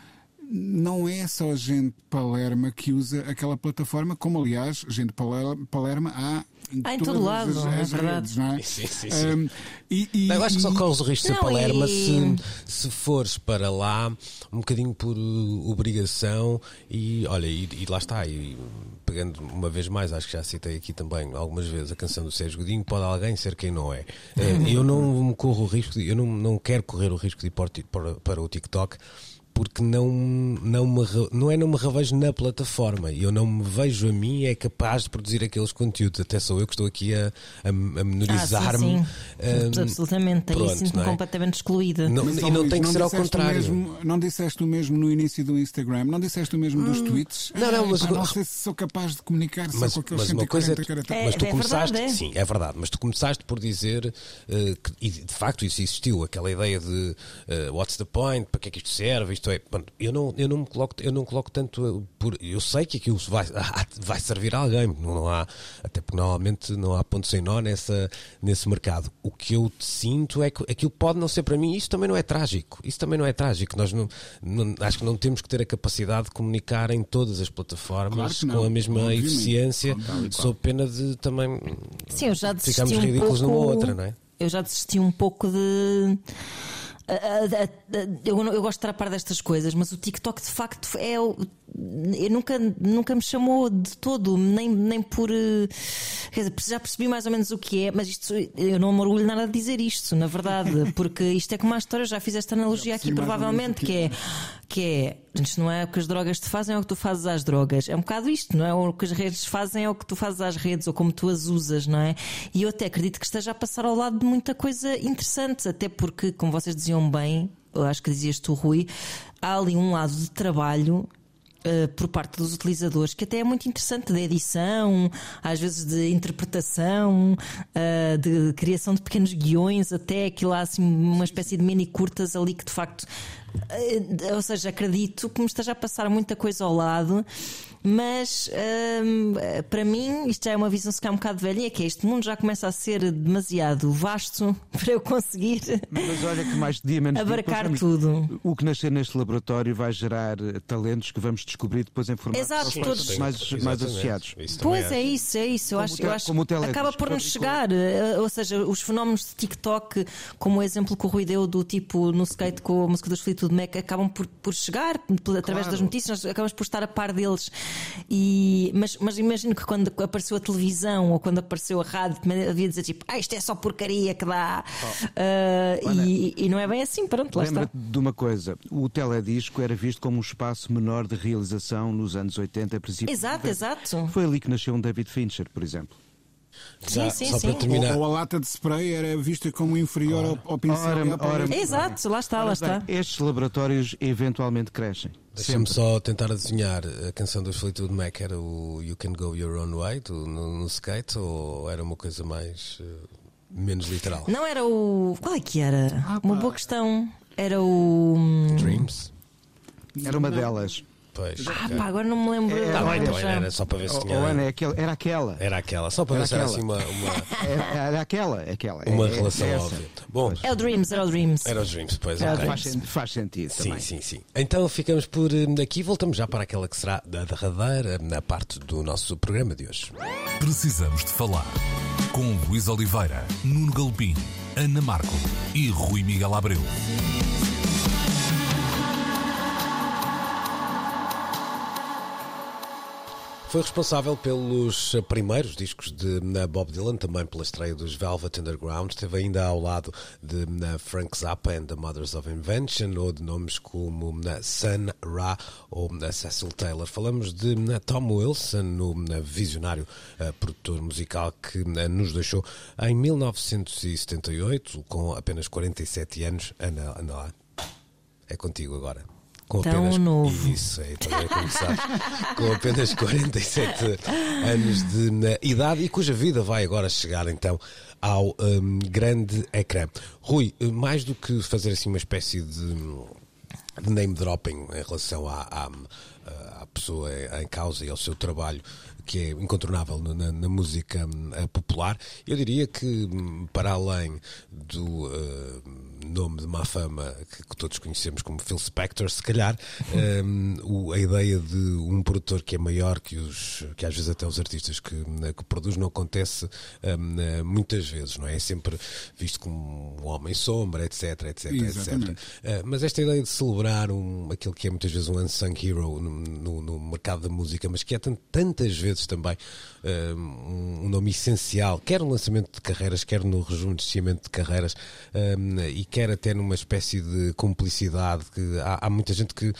não é só gente Palerma que usa aquela plataforma, como aliás, gente Palerma há em, ah, em todo lado, as, é as verdade. Redes, não é? Sim, sim, sim. Um, e, e, eu acho que só corres o risco de ser Palerma e... se, se fores para lá um bocadinho por obrigação e olha, e, e lá está, e pegando uma vez mais, acho que já citei aqui também algumas vezes a canção do Sérgio Godinho, pode alguém ser quem não é. Eh, eu não me corro o risco, de, eu não, não quero correr o risco de ir para, para, para o TikTok porque não, não, me, não é não me revejo na plataforma. Eu não me vejo a mim é capaz de produzir aqueles conteúdos. Até sou eu que estou aqui a, a, a menorizar-me. Ah, um, Absolutamente, pronto, aí sinto-me é? completamente excluída. Não, e não tem que ser ao contrário. Mesmo, não disseste o mesmo no início do Instagram, não disseste o mesmo dos hum. tweets. Não, não, mas. Ah, não sei se sou capaz de comunicar mas, só com aqueles mas uma coisa é, é, mas tu é começaste, verdade, é? sim, é verdade, mas tu começaste por dizer uh, que, e de facto isso existiu, aquela ideia de uh, what's the point, para que é que isto serve, isto é, eu não, eu não me coloco, eu não coloco tanto por. Eu sei que aquilo vai, vai servir a alguém, não há, até porque normalmente não há ponto sem nó nessa, nesse mercado. O que eu sinto é que aquilo pode não ser para mim, isso também não é trágico. Isso também não é trágico. Nós não, não acho que não temos que ter a capacidade de comunicar em todas as plataformas claro com a mesma Obviamente. eficiência, sob pena de também Sim, eu já ficamos um ridículos pouco, numa outra, não é? Eu já desisti um pouco de eu, eu gosto de estar a par destas coisas, mas o TikTok de facto é. Eu nunca, nunca me chamou de todo, nem, nem por. Eh, quer dizer, já percebi mais ou menos o que é, mas isto, eu não me orgulho nada de dizer isto, na verdade, porque isto é como a história, já fiz esta analogia aqui, provavelmente, que é. Que é, isto não é o que as drogas te fazem, é o que tu fazes às drogas. É um bocado isto, não é? O que as redes fazem é o que tu fazes às redes, ou como tu as usas, não é? E eu até acredito que esteja a passar ao lado de muita coisa interessante, até porque, como vocês diziam bem, eu acho que dizias tu, Rui, há ali um lado de trabalho Uh, por parte dos utilizadores, que até é muito interessante, de edição, às vezes de interpretação, uh, de criação de pequenos guiões, até aquilo há assim uma espécie de mini curtas ali que de facto, uh, ou seja, acredito que me esteja a passar muita coisa ao lado mas hum, para mim isto já é uma visão se calhar um bocado velha, é que este mundo já começa a ser demasiado vasto para eu conseguir mas olha que mais dia menos abarcar dia, tudo. O que nascer neste laboratório vai gerar talentos que vamos descobrir depois em formatos Exato, todos mais, mais associados. Pois é isso, é isso. Eu acho, eu acho acaba por nos chegar, eh, ou seja, os fenómenos de TikTok, como o exemplo que o Rui deu do tipo no skate com a música dos Fleetwood Mac, acabam por, por chegar através claro. das notícias, nós acabamos por estar a par deles. E, mas, mas imagino que quando apareceu a televisão ou quando apareceu a rádio, havia dizer tipo, ah, isto é só porcaria que dá. Oh. Uh, e, e, não é bem assim, pronto, lá Lembra de uma coisa: o teledisco era visto como um espaço menor de realização nos anos 80, princípio. Exato, exato. Foi ali que nasceu um David Fincher, por exemplo. Já, sim, sim, sim. Terminar... Ou, ou, a lata de spray era vista como inferior ora, ao, ao pincel. Ora, ora, Exato, lá está, lá está. Estes laboratórios eventualmente crescem. Deixa-me só tentar adivinhar a canção dos Fleetwood Mac era o You Can Go Your Own Way do, no, no, skate ou era uma coisa mais uh, menos literal? Não era o. Qual é que era? Ah, uma boa questão. Era o. Hum, Dreams? Era uma delas. Pois. Ah, pá, agora não me lembro. É, tá bem, então era só para ver se tinha. Oh, Ana, era aquela. Era aquela, só para era ver se era assim uma. uma... Era, era aquela, aquela. Uma é, relação é óbvia. Bom, é o Dreams, era o Dreams. Era o Dreams, pois. É, okay. faz, faz, sentido. Sim, também. sim, sim. Então ficamos por eh, aqui, voltamos já para aquela que será da derradeira na parte do nosso programa de hoje. Precisamos de falar com Luís Oliveira, Nuno Galpim, Ana Marco e Rui Miguel Abreu. Foi responsável pelos primeiros discos de Bob Dylan, também pela estreia dos Velvet Underground. Esteve ainda ao lado de Frank Zappa and the Mothers of Invention, ou de nomes como Sun Ra ou Cecil Taylor. Falamos de Tom Wilson, o visionário eh, produtor musical que nos deixou em 1978, com apenas 47 anos. Ana, Ana lá. É contigo agora com Tão apenas, novo. Isso, é, também é com apenas 47 anos de idade e cuja vida vai agora chegar então ao um, grande ecrã. Rui, mais do que fazer assim uma espécie de, de name dropping em relação à, à, à pessoa em causa e ao seu trabalho, que é incontornável na, na, música hum, popular, eu diria que, hum, para além do uh, nome de má fama que, que, todos conhecemos como Phil Spector, se calhar um, o, a ideia de um produtor que é maior que, os, que às vezes até os artistas que, que produz não acontece um, muitas vezes, não é? É sempre visto como um homem sombra, etc, etc, Exatamente. etc. Uh, mas esta ideia de celebrar um, aquilo que é muitas vezes um unsung hero no, no, no mercado da música, mas que é tantas vezes também um, um nome essencial, quer no lançamento de carreiras, quer no rejuvenescimento de carreiras, um, e quer até numa espécie de cumplicidade. Que há, há, muita gente que,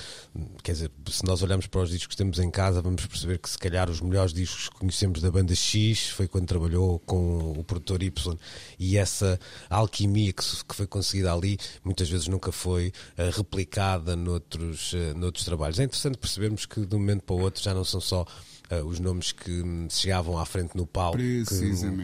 quer dizer, se nós olharmos para os discos que temos em casa, vamos perceber que se calhar os melhores discos que conhecemos da banda X foi quando trabalhou com o produtor Y, e essa alquimia que, que foi conseguida ali muitas vezes nunca foi uh, replicada noutros, uh, noutros trabalhos. É interessante percebermos que de um momento para o outro já não são só uh, os nomes que chegavam à frente no palco que,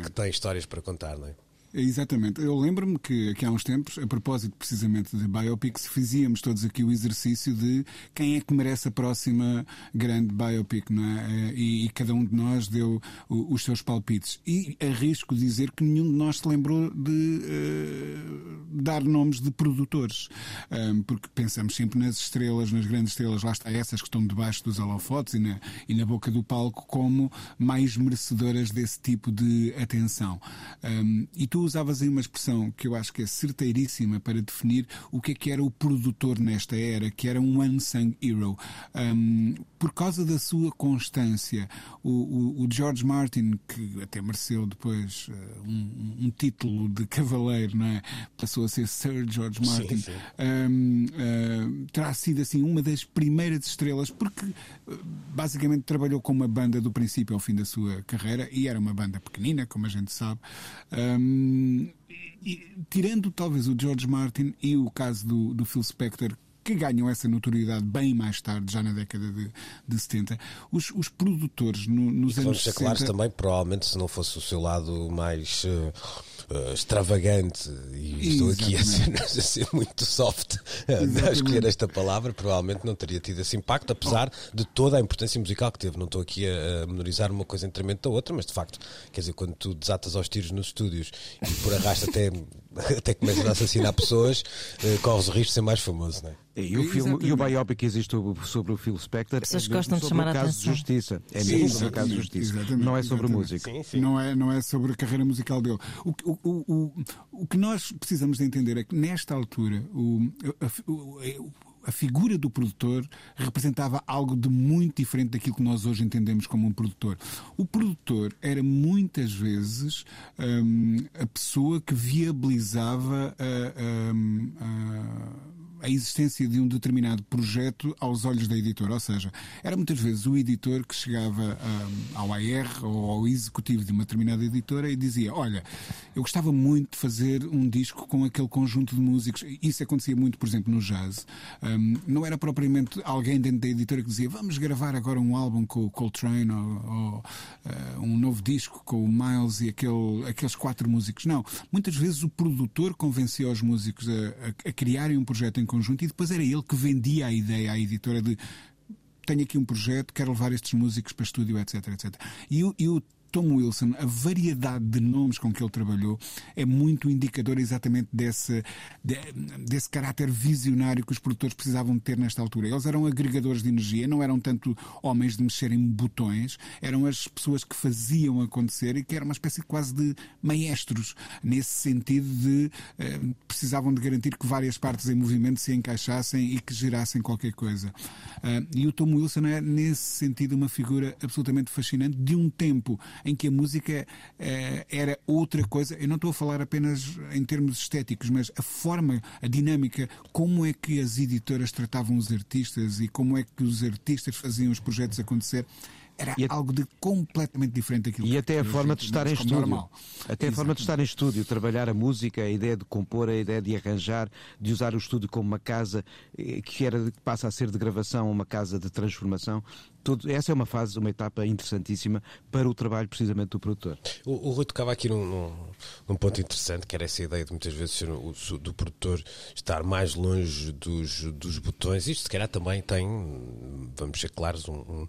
que têm histórias para contar, não é? Exatamente. Eu lembro-me que, que há uns tempos, a propósito precisamente de biopics, fazíamos todos aqui o exercício de quem é que merece a próxima grande biopic, não é? E, e cada um de nós deu o, os seus palpites. E arrisco dizer que nenhum de nós se lembrou de uh, dar nomes de produtores, um, porque pensamos sempre nas estrelas, nas grandes estrelas, lá está essas que estão debaixo dos holofotes e na, e na boca do palco, como mais merecedoras desse tipo de atenção. Um, e tu usavas aí uma expressão que eu acho que é certeiríssima para definir o que é que era o produtor nesta era, que era um unsung hero. Um, por causa da sua constância, o, o, o, George Martin, que até mereceu depois uh, um, um, título de cavaleiro, não é? passou a ser Sir George Martin, sim, sim. Um, uh, terá sido assim uma das primeiras estrelas, porque uh, basicamente trabalhou com uma banda do princípio ao fim da sua carreira e era uma banda pequenina, como a gente sabe. Um, e, tirando talvez o George Martin e o caso do, do Phil Spector, que ganham essa notoriedade bem mais tarde, já na década de, de 70. Os, os produtores no, nos e anos 60... claros também, provavelmente, se não fosse o seu lado mais uh, uh, extravagante, e estou aqui a ser, a ser, muito soft a escolher esta palavra, provavelmente não teria tido esse impacto, apesar de toda a importância musical que teve. Não estou aqui a, a menorizar uma coisa em detrimento da outra, mas de facto, quer dizer, quando tu desatas aos tiros nos estúdios e por arrasto até, até começas a assassinar pessoas, uh, corres o risco de ser mais famoso, não é? E o, filme, e o biopic que existe sobre o Phil Spector é gostam de chamar o caso de justiça. É mesmo sobre o caso de justiça. Exatamente, não é sobre exatamente. música. Sim, sim. Não, é, não é sobre a carreira musical dele. O, o, o, o, que nós precisamos de entender é que nesta altura o, a, a figura do produtor representava algo de muito diferente daquilo que nós hoje entendemos como um produtor. O produtor era muitas vezes hum, a pessoa que viabilizava a, a, a a existência de um determinado projeto aos olhos da editora. Ou seja, era muitas vezes o editor que chegava um, ao AR ou ao executivo de uma determinada editora e dizia: Olha, eu gostava muito de fazer um disco com aquele conjunto de músicos. Isso acontecia muito, por exemplo, no jazz. Um, não era propriamente alguém dentro da editora que dizia: Vamos gravar agora um álbum com o Coltrane ou, ou uh, um novo disco com o Miles e aquele, aqueles quatro músicos. Não. Muitas vezes o produtor convencia os músicos a, a, a criarem um projeto em conjunto e depois era ele que vendia a ideia à editora de tenho aqui um projeto, quero levar estes músicos para estúdio, etc, etc. E, e o Tom Wilson, a variedade de nomes com que ele trabalhou é muito indicador exatamente desse, de, desse caráter visionário que os produtores precisavam ter nesta altura. Eles eram agregadores de energia, não eram tanto homens de mexerem botões, eram as pessoas que faziam acontecer e que eram uma espécie quase de maestros, nesse sentido de eh, precisavam de garantir que várias partes em movimento se encaixassem e que gerassem qualquer coisa. Uh, e o Tom Wilson é, nesse sentido, uma figura absolutamente fascinante de um tempo em que a música eh, era outra coisa. Eu não estou a falar apenas em termos estéticos, mas a forma, a dinâmica, como é que as editoras tratavam os artistas e como é que os artistas faziam os projetos acontecer era a... algo de completamente diferente daquilo e que até a forma de estar em estúdio normal. até a forma de estar em estúdio trabalhar a música a ideia de compor a ideia de arranjar de usar o estúdio como uma casa eh, que era passa a ser de gravação uma casa de transformação Essa é uma fase, uma etapa interessantíssima para o trabalho precisamente do produtor. O, o Rui tocava aqui num, num, num, ponto interessante, que era essa ideia de muitas vezes o, do produtor estar mais longe dos, dos botões. Isto se calhar também tem, vamos ser claros, um, um,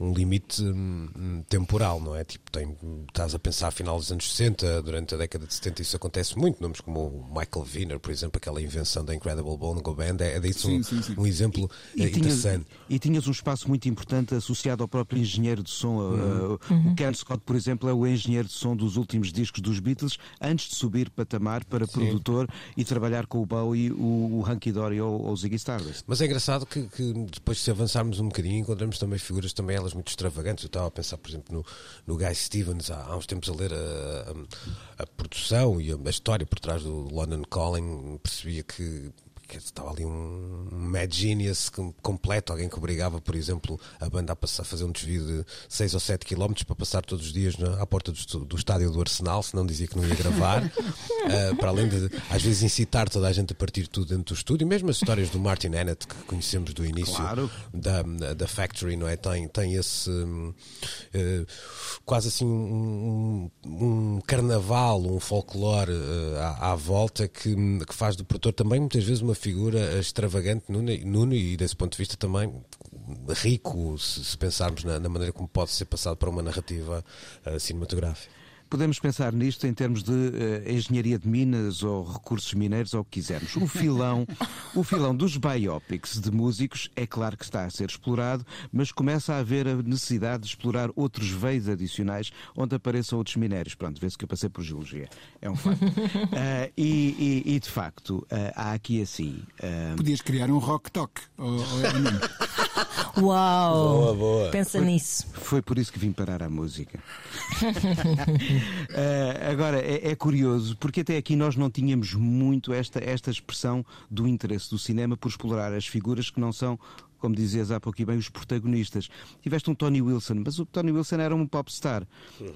um limite um, temporal, não é? Tipo, tem, estás a pensar a final dos anos 60, durante a década de 70 isso acontece muito, nomes como o Michael Wiener, por exemplo, aquela invenção da Incredible Bongo Band, é, é disso sim, um, sim, sim. um exemplo e, e interessante. Tinhas, e tinhas um espaço muito importante associado ao próprio engenheiro de som. Uhum. Uh, uhum. O Ken Scott, por exemplo, é o engenheiro de som dos últimos discos dos Beatles, antes de subir patamar para Sim. produtor e trabalhar com o Bowie, o, o Hunky Dory ou, ou o Ziggy Stardust. Mas é engraçado que, que, depois, se avançarmos um bocadinho, encontramos também figuras, também elas muito extravagantes. Eu estava a pensar, por exemplo, no, no Guy Stevens, há, há uns tempos a ler a, a, a produção e a, a, história por trás do London Calling, percebia que estava ali um mad genius completo, alguém que obrigava, por exemplo, a banda a, passar, a fazer um desvio de 6 ou 7 km para passar todos os dias na, à porta do, do, estádio do Arsenal, se não dizia que não ia gravar, uh, para além de às vezes incitar toda a gente a partir tudo dentro do estúdio, mesmo as histórias do Martin Hannett que conhecemos do início claro. da, da Factory, não é? Tem, tem esse uh, quase assim um, um, carnaval, um folclore uh, à, à, volta que, que faz do produtor também muitas vezes uma figura extravagante, Nuno, Nuno e desse ponto de vista também rico, se, se pensarmos na, na, maneira como pode ser passado para uma narrativa uh, cinematográfica. Podemos pensar nisto em termos de uh, engenharia de minas ou recursos mineiros ou o que quisermos. O filão, o filão dos biopics de músicos é claro que está a ser explorado, mas começa a haver a necessidade de explorar outros veios adicionais onde apareçam outros minérios. Pronto, vê-se que eu passei por geologia. É um facto. uh, e, e, e, de facto, uh, há aqui assim. Podias criar um rock talk. Ou, ou Uau! Boa, boa. Pensa foi, nisso. Foi por isso que vim parar a música. uh, agora, é, é, curioso, porque até aqui nós não tínhamos muito esta, esta expressão do interesse do cinema por explorar as figuras que não são como dizias há pouco e bem, os protagonistas. Tiveste um Tony Wilson, mas o Tony Wilson era um popstar.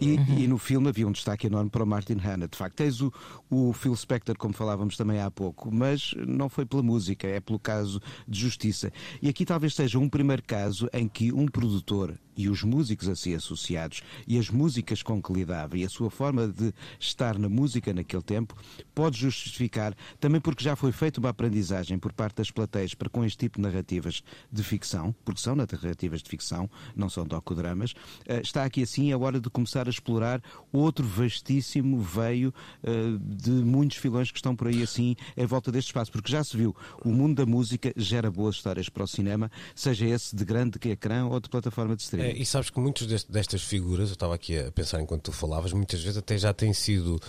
E, uhum. e no filme havia um destaque enorme para o Martin Hanna. De facto, tens o, o Phil Spector, como falávamos também há pouco, mas não foi pela música, é pelo caso de justiça. E aqui talvez seja um primeiro caso em que um produtor e os músicos a si associados e as músicas com que lidava e a sua forma de estar na música naquele tempo pode justificar, também porque já foi feita uma aprendizagem por parte das plateias para com este tipo de narrativas de ficção, porque são narrativas de ficção, não são docodramas, eh, está aqui assim a hora de começar a explorar outro vastíssimo veio eh, de muitos filões que estão por aí assim em volta deste espaço, porque já se viu, o mundo da música gera boas histórias para o cinema, seja esse de grande ecrã ou de plataforma de streaming. É, e sabes que muitas destas figuras, eu estava aqui a pensar enquanto tu falavas, muitas vezes até já têm sido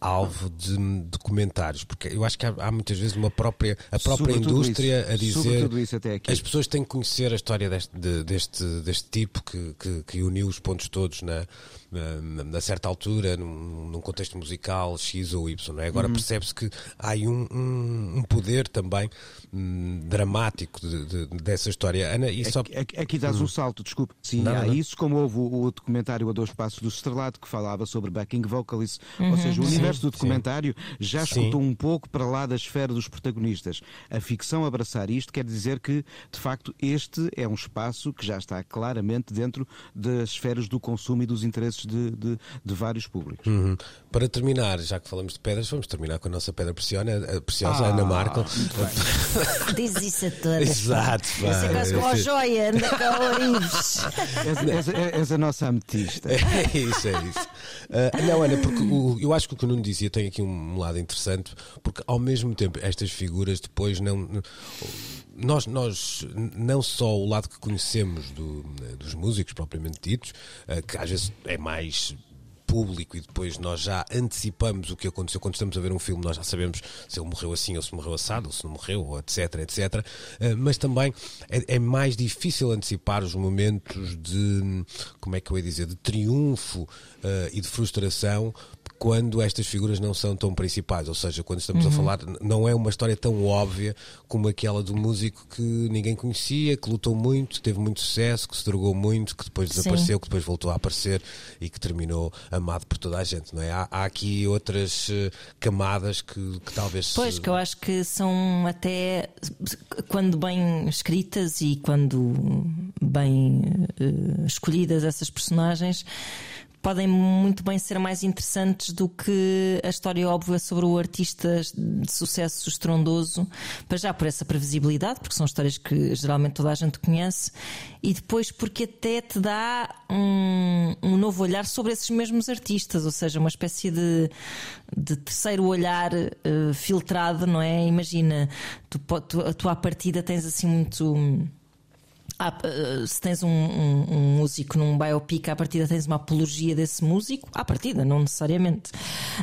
alvo de, de, comentários, porque eu acho que há, há muitas vezes uma própria, a própria indústria isso, a dizer que as pessoas têm que conhecer a história deste, de, deste, deste tipo que, que, que, uniu os pontos todos na, na, certa altura, num, num, contexto musical X ou Y. Não é? Agora uhum. percebe-se que há aí um, um, um poder também um, dramático de, de, dessa história. Ana, e só... aqui, aqui dás um uhum. salto, desculpe. Sim, não, há não. isso, como houve o, o, documentário A Dois Passos do Estrelado que falava sobre backing vocalists, uhum. ou seja, o universo universo do documentário sim. já escutou um pouco para lá da esfera dos protagonistas. A ficção abraçar isto quer dizer que, de facto, este é um espaço que já está claramente dentro das esferas do consumo e dos interesses de, de, de vários públicos. Uhum. Para terminar, já que falamos de pedras, vamos terminar com a nossa pedra preciosa, a preciosa ah, Ana Marco. Diz isso a todas. Exato. É quase como a joia, anda cá. És, és, és, a nossa ametista. É isso, é isso. Uh, não, Ana, porque o, eu acho que o que o Nuno dizia tem aqui um lado interessante, porque ao mesmo tempo estas figuras depois não. Nós, nós não só o lado que conhecemos do, dos músicos propriamente ditos, uh, que às vezes é mais público e depois nós já antecipamos o que aconteceu quando estamos a ver um filme, nós já sabemos se ele morreu assim ou se morreu assado ou se não morreu, etc, etc. Uh, mas também é, é, mais difícil antecipar os momentos de, como é que eu ia dizer, de triunfo uh, e de frustração quando estas figuras não são tão principais, ou seja, quando estamos uhum. a falar, não é uma história tão óbvia como aquela do músico que ninguém conhecia, que lutou muito, teve muito sucesso, que se drogou muito, que depois desapareceu, Sim. que depois voltou a aparecer e que terminou amado por toda a gente, não é? Há, há aqui outras uh, camadas que, que talvez. Pois, que eu acho que são até quando bem escritas e quando bem uh, escolhidas essas personagens podem muito bem ser mais interessantes do que a história óbvia sobre o artista de sucesso estrondoso, para já por essa previsibilidade, porque são histórias que geralmente toda a gente conhece, e depois porque até te dá um, um novo olhar sobre esses mesmos artistas, ou seja, uma espécie de, de terceiro olhar uh, filtrado, não é? Imagina, tu, tu, tu à partida tens assim muito ah, eh, se tens um, um, um, músico num biopic, à partida tens uma apologia desse músico, à partida, não necessariamente.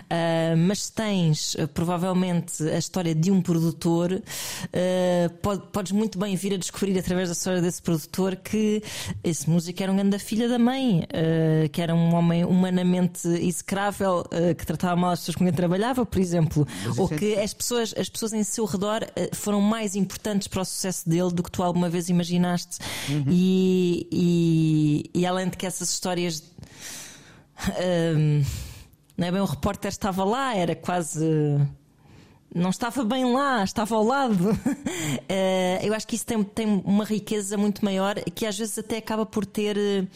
Uh, mas se tens uh, provavelmente a história de um produtor, uh, pode, podes muito bem vir a descobrir através da história desse produtor que esse músico era um grande filha da mãe, que era um homem humanamente execrável, que tratava mal as pessoas com quem trabalhava, por exemplo, ou é que as pessoas, as pessoas em seu redor foram mais importantes para o sucesso dele do que tu alguma vez imaginaste Uhum. E, e, e, além de que essas histórias. Um, não é bem o repórter estava lá, era quase. Não estava bem lá, estava ao lado. uh, eu acho que isso tem, tem uma riqueza muito maior que às vezes até acaba por ter. Uh,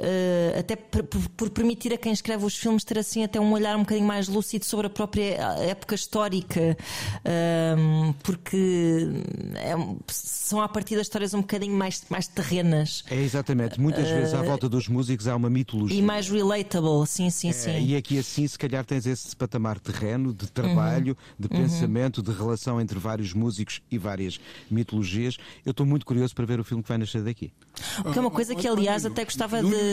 uh, até por, por, permitir a quem escreve os filmes ter assim até um olhar um bocadinho mais lúcido sobre a própria época histórica, uh, porque é, são a partir das histórias um bocadinho mais, mais terrenas. É exatamente, muitas uh, vezes à volta dos músicos há uma mitologia. E mais relatable, sim, sim, é, sim. E aqui assim, se calhar tens esse patamar terreno de trabalho, uhum. de uhum. pensamento, de relação entre vários músicos e várias mitologias. Eu estou muito curioso para ver o filme que vai nascer daqui. O que é uma coisa que, aliás, até gostava de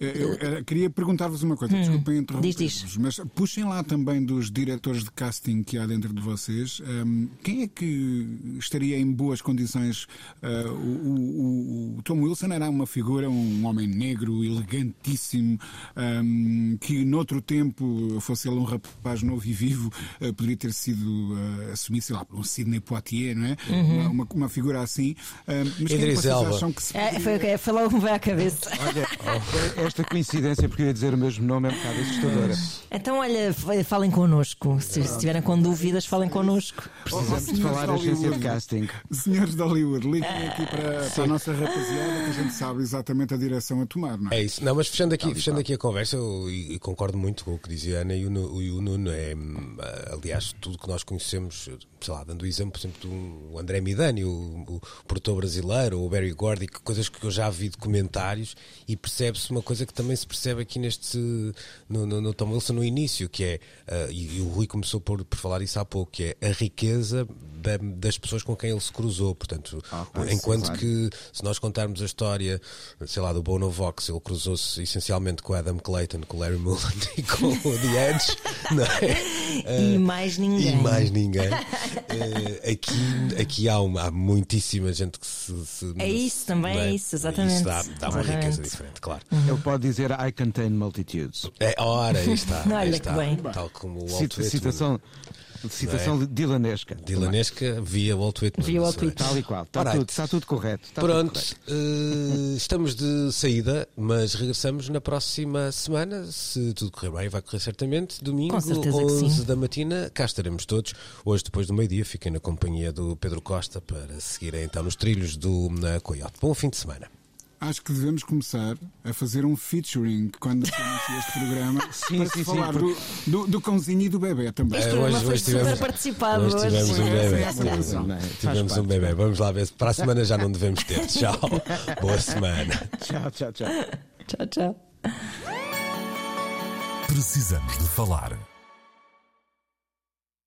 eu, eu queria perguntar-vos uma coisa, hum, desculpem interromper-vos, mas puxem lá também dos diretores de casting que há dentro de vocês. Um, quem é que estaria em boas condições? Uh, o, o, o, Tom Wilson era uma figura, um homem negro, elegantíssimo, um, que noutro tempo, fosse ele um rapaz novo e vivo, uh, poderia ter sido uh, assumido, sei lá, por um Sidney Poitier, não é? Uhum. Uma, uma, uma, figura assim. mas quem é que vocês acham que se. É, foi, foi logo que me veio à cabeça. Olha, esta coincidência, porque eu ia dizer o mesmo nome, é um bocado assustadora. Então, olha, falem connosco. Se estiverem com dúvidas, falem connosco. Precisamos de falar a agência de casting. Senhores de Hollywood, liguem aqui para, para, a nossa rapaziada que a gente sabe exatamente a direção a tomar, não é? É isso. Não, mas fechando aqui, fechando aqui a conversa, eu, eu concordo muito com o que dizia a Ana e o, o, o Nuno. É, hum, aliás, tudo que nós conhecemos, sei lá, dando o exemplo, por exemplo, do André Midani, o, o produtor brasileiro, o Barry Gordy, coisas que eu já vi documentários e percebe-se uma coisa que também se percebe aqui neste no, no, no Tom Wilson no início, que é, uh, e, e, o Rui começou por, por falar isso há pouco, que é a riqueza da, das pessoas com quem ele se cruzou. Portanto, ah, enquanto que se nós contarmos a história, sei lá, do Bono Vox, ele cruzou-se essencialmente com Adam Clayton, com Larry Mullen e com o The Edge, não é? Uh, e mais ninguém. E mais ninguém. Uh, aqui aqui há, uma, há muitíssima gente que se. se é isso também, é? é? isso, exatamente. Isso dá, dá uma riqueza diferente, claro. Uhum. Ele pode dizer I contain multitudes. É, ora, aí está. Olha aí está, que bem. Tal como o Walt Citação. Citação é? dilanesca. Dilanesca via Walt Whitman. Via Walt Whitman. Tal e qual. Está, tudo, está tudo correto. Está Pronto, tudo correto. Uh, estamos de saída, mas regressamos na próxima semana. Se tudo correr bem, vai correr certamente. Domingo, 11 da matina, cá estaremos todos. Hoje, depois do meio-dia, fiquem na companhia do Pedro Costa para seguirem então nos trilhos do na Coyote. Bom fim de semana acho que devemos começar a fazer um featuring quando inicia este programa sim, para sim, falar sim, do, do, do, cãozinho e do bebê também. Este programa hoje, hoje tivemos, super participado. Hoje tivemos hoje. um bebê. É tivemos um bebê. Vamos lá ver. Para a semana já não devemos ter. Tchau. Boa semana. Tchau, tchau, tchau. Tchau, tchau. Precisamos de falar.